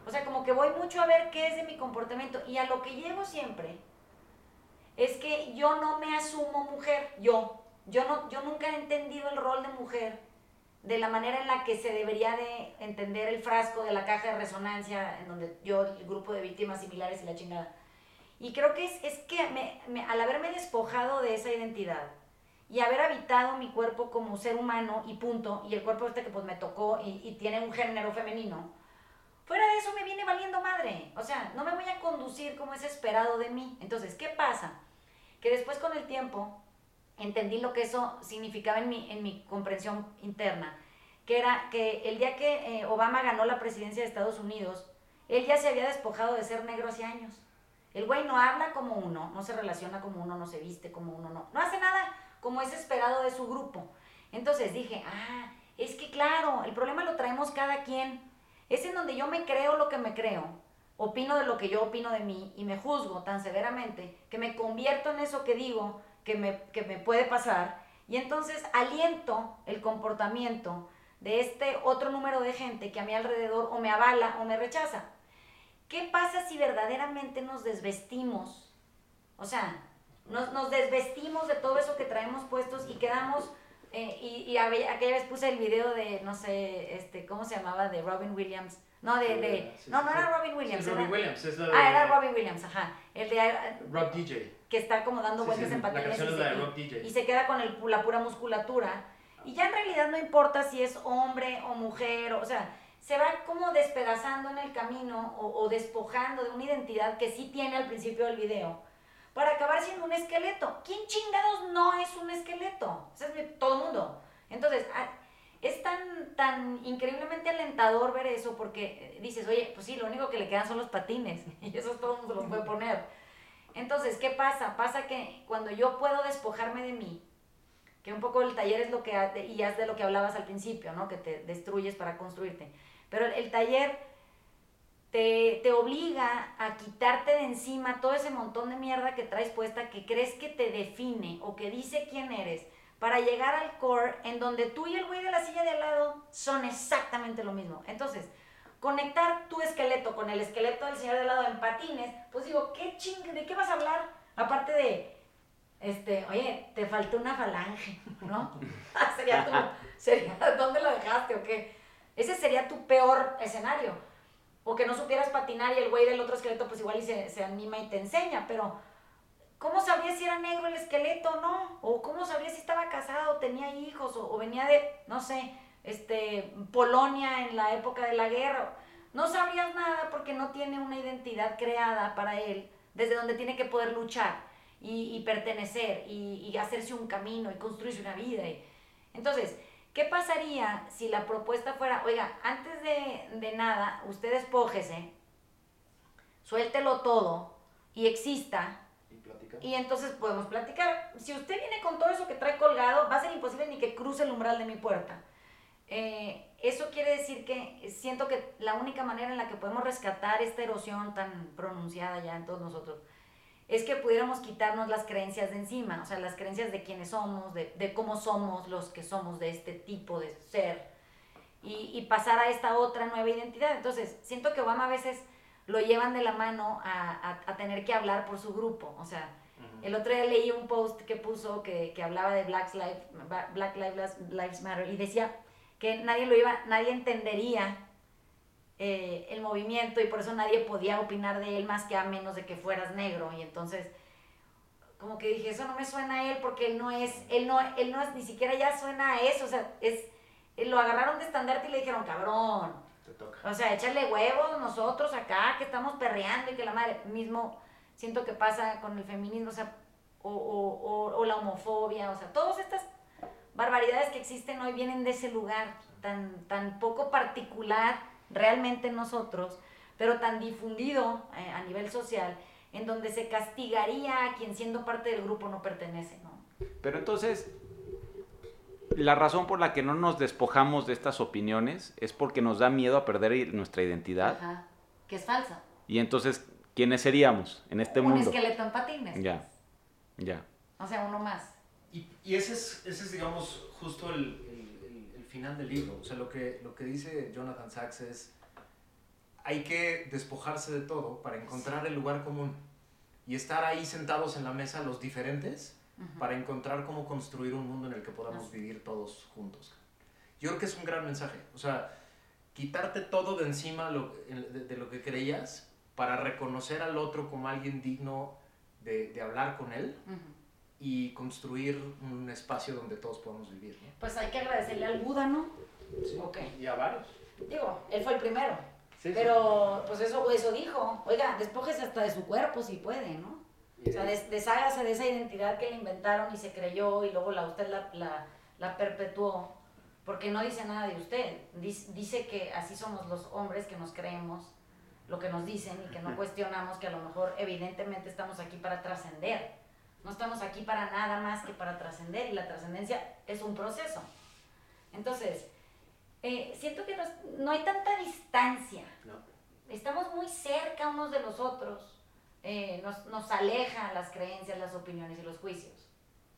O sea, como que voy mucho a ver qué es de mi comportamiento y a lo que llego siempre es que yo no me asumo mujer, yo. Yo, no, yo nunca he entendido el rol de mujer de la manera en la que se debería de entender el frasco de la caja de resonancia, en donde yo, el grupo de víctimas similares y la chingada. Y creo que es, es que me, al haberme despojado de esa identidad y haber habitado mi cuerpo como ser humano y punto, y el cuerpo este que pues me tocó y, tiene un género femenino, fuera de eso me viene valiendo madre. O sea, no me voy a conducir como es esperado de mí. Entonces, ¿qué pasa? Que después con el tiempo entendí lo que eso significaba en mi, en mi comprensión interna, que era que el día que eh, Obama ganó la presidencia de Estados Unidos, él ya se había despojado de ser negro hace años. El güey no habla como uno, no se relaciona como uno, no se viste como uno, no, no hace nada como es esperado de su grupo. Entonces dije, ah, es que claro, el problema lo traemos cada quien. Es en donde yo me creo lo que me creo, opino de lo que yo opino de mí y me juzgo tan severamente que me convierto en eso que digo que me, que me puede pasar y entonces aliento el comportamiento de este otro número de gente que a mi alrededor o me avala o me rechaza. ¿Qué pasa si verdaderamente nos desvestimos? O sea, nos, nos desvestimos de todo eso que traemos puestos y quedamos... Eh, y, y, aquella vez puse el video de, no sé, este, ¿cómo se llamaba? De Robin Williams. No, de... de no, no era Robin Williams. Robin Williams, es la de, Ah, era Robin Williams, ajá. El de... Rob DJ. Que está como dando vueltas en patines. Y, y, se queda con el, la pura musculatura. Y ya en realidad no importa si es hombre o mujer, o, o sea, se va como despedazando en el camino o, o, despojando de una identidad que sí tiene al principio del video para acabar siendo un esqueleto. ¿Quién chingados no es un esqueleto? Es todo el mundo. Entonces, es tan, tan increíblemente alentador ver eso porque eh, dices, oye, pues sí, lo único que le quedan son los patines y eso todo el mundo los puede poner. Entonces, ¿qué pasa? Pasa que cuando yo puedo despojarme de mí, que un poco el taller es lo que, y es de lo que hablabas al principio, ¿no? Que te destruyes para construirte. Pero el taller te, te, obliga a quitarte de encima todo ese montón de mierda que traes puesta, que crees que te define o que dice quién eres, para llegar al core en donde tú y el güey de la silla de al lado son exactamente lo mismo. Entonces, conectar tu esqueleto con el esqueleto del señor de al lado en patines, pues digo, ¿qué ching ¿De qué vas a hablar? Aparte de, este, oye, te faltó una falange, ¿no? sería tu, sería, ¿dónde lo dejaste o qué? Ese sería tu peor escenario. O que no supieras patinar y el güey del otro esqueleto pues igual y se, se anima y te enseña, pero ¿cómo sabrías si era negro el esqueleto no? O cómo sabrías si estaba casado, tenía hijos, o, venía de, no sé, este, Polonia en la época de la guerra. No sabrías nada porque no tiene una identidad creada para él, desde donde tiene que poder luchar y, pertenecer y, hacerse un camino y construirse una vida. Entonces, ¿qué pasaría si la propuesta fuera, oiga, antes de, nada, usted espójese, suéltelo todo y exista? Y, y entonces podemos platicar. Si usted viene con todo eso que trae colgado, va a ser imposible ni que cruce el umbral de mi puerta. Eh, eso quiere decir que siento que la única manera en la que podemos rescatar esta erosión tan pronunciada ya en todos nosotros es que pudiéramos quitarnos las creencias de encima, o sea, las creencias de quiénes somos, de, de cómo somos los que somos de este tipo de ser, y, y, pasar a esta otra nueva identidad. Entonces, siento que Obama a veces lo llevan de la mano a, a, a tener que hablar por su grupo, o sea, el otro día leí un post que puso que, que hablaba de Black Lives, Black Lives Matter y decía que nadie lo iba, nadie entendería eh, el movimiento y por eso nadie podía opinar de él más que a menos de que fueras negro. Y entonces, como que dije, eso no me suena a él porque él no es, él no, él no es, ni siquiera ya suena a eso. O sea, es, eh, lo agarraron de estandarte y le dijeron, cabrón. Te toca. O sea, échale huevos nosotros acá que estamos perreando y que la madre, mismo siento que pasa con el feminismo, o sea, o, o, o la homofobia, o sea, todas estas barbaridades que existen hoy vienen de ese lugar tan, tan poco particular realmente nosotros, pero tan difundido eh, a nivel social, en donde se castigaría a quien siendo parte del grupo no pertenece, ¿no? Pero entonces, la razón por la que no nos despojamos de estas opiniones es porque nos da miedo a perder nuestra identidad. Ajá. Que es falsa. Y entonces, ¿quiénes seríamos en este Un mundo? esqueleto en patines. Ya, ya. O sea, uno más. Y, y ese, es, ese es, digamos, justo el final del libro. O sea, lo que, lo que dice Jonathan Sachs es, hay que despojarse de todo para encontrar el lugar común y estar ahí sentados en la mesa los diferentes Ujú. para encontrar cómo construir un mundo en el que podamos Así. vivir todos juntos. Yo creo que es un gran mensaje. O sea, quitarte todo de encima lo- de, de lo que creías para reconocer al otro como alguien digno de, de hablar con él Ujú. Y construir un espacio donde todos podamos vivir. ¿no? Pues hay que agradecerle al Buda, ¿no? Ok. Y a varios. Digo, él fue el primero. Sí, sí. Pero, pues eso, eso dijo. Oiga, despójese hasta de su cuerpo si puede, ¿no? O sea, des- deshágase de esa identidad que le inventaron y se creyó y luego la, usted la, la, la perpetuó. Porque no dice nada de usted. Dice, dice que así somos los hombres que nos creemos lo que nos dicen y que no cuestionamos que a lo mejor evidentemente estamos aquí para trascender. No estamos aquí para nada más que para trascender y la trascendencia es un proceso. Entonces, eh, siento que nos- no hay tanta distancia No. estamos muy cerca unos de los otros, eh, nos, nos alejan las creencias, las opiniones y los juicios.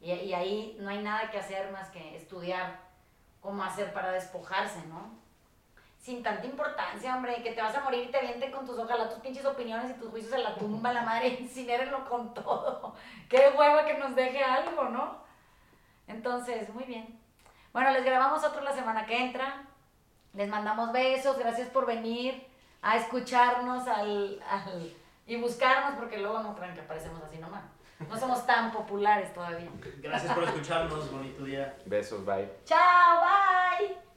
Y, y ahí no hay nada que hacer más que estudiar cómo hacer para despojarse, ¿no? Sin tanta importancia, hombre, que te vas a morir y te vienten con tus, ojalá tus pinches opiniones y tus juicios en la tumba, la madre, incinérenlo con todo. Qué hueva que nos deje algo, ¿no? Entonces, muy bien. Bueno, les grabamos otro la semana que entra. Les mandamos besos, gracias por venir a escucharnos al, al- y buscarnos, porque luego no crean que aparecemos así nomás. No somos tan populares todavía. Gracias por escucharnos. Bonito día. Besos, bye. Chao, bye.